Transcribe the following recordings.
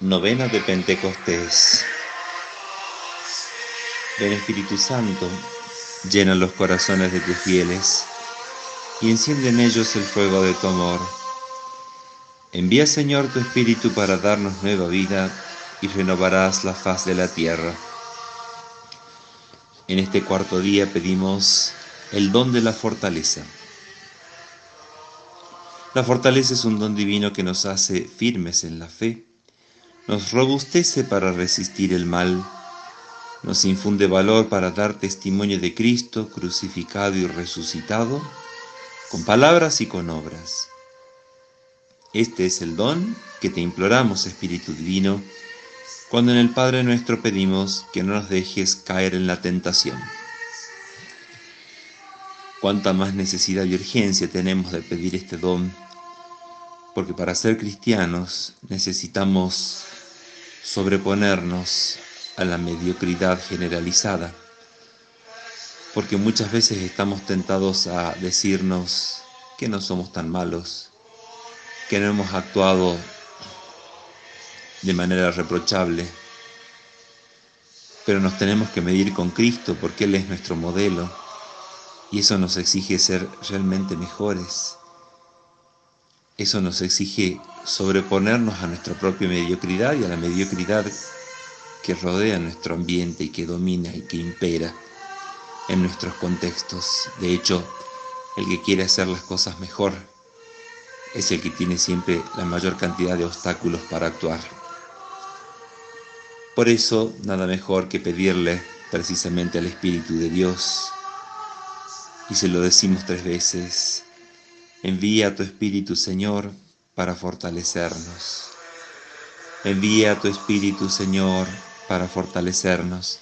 Novena de Pentecostés. Ven Espíritu Santo, llena los corazones de tus fieles y enciende en ellos el fuego de tu amor. Envía Señor tu Espíritu para darnos nueva vida y renovarás la faz de la tierra. En este cuarto día pedimos el don de la fortaleza. La fortaleza es un don divino que nos hace firmes en la fe, nos robustece para resistir el mal, nos infunde valor para dar testimonio de Cristo crucificado y resucitado, con palabras y con obras. Este es el don que te imploramos, Espíritu Divino, cuando en el Padre nuestro pedimos que no nos dejes caer en la tentación. Cuánta más necesidad y urgencia tenemos de pedir este don, porque para ser cristianos necesitamos sobreponernos a la mediocridad generalizada, porque muchas veces estamos tentados a decirnos que no somos tan malos, que no hemos actuado de manera reprochable, pero nos tenemos que medir con Cristo porque Él es nuestro modelo y eso nos exige ser realmente mejores. Eso nos exige sobreponernos a nuestra propia mediocridad y a la mediocridad que rodea nuestro ambiente y que domina y que impera en nuestros contextos. De hecho, el que quiere hacer las cosas mejor es el que tiene siempre la mayor cantidad de obstáculos para actuar. Por eso, nada mejor que pedirle precisamente al Espíritu de Dios y se lo decimos tres veces. Envía tu Espíritu, Señor, para fortalecernos. Envía tu Espíritu, Señor, para fortalecernos.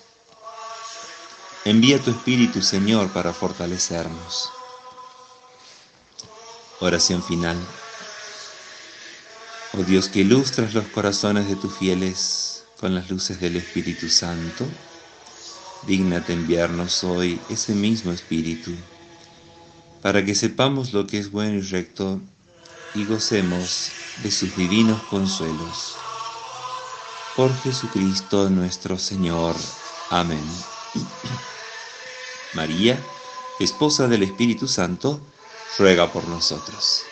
Envía tu Espíritu, Señor, para fortalecernos. Oración final. Oh Dios que ilustras los corazones de tus fieles con las luces del Espíritu Santo, dígnate enviarnos hoy ese mismo Espíritu para que sepamos lo que es bueno y recto y gocemos de sus divinos consuelos. Por Jesucristo nuestro Señor. Amén. María, esposa del Espíritu Santo, ruega por nosotros.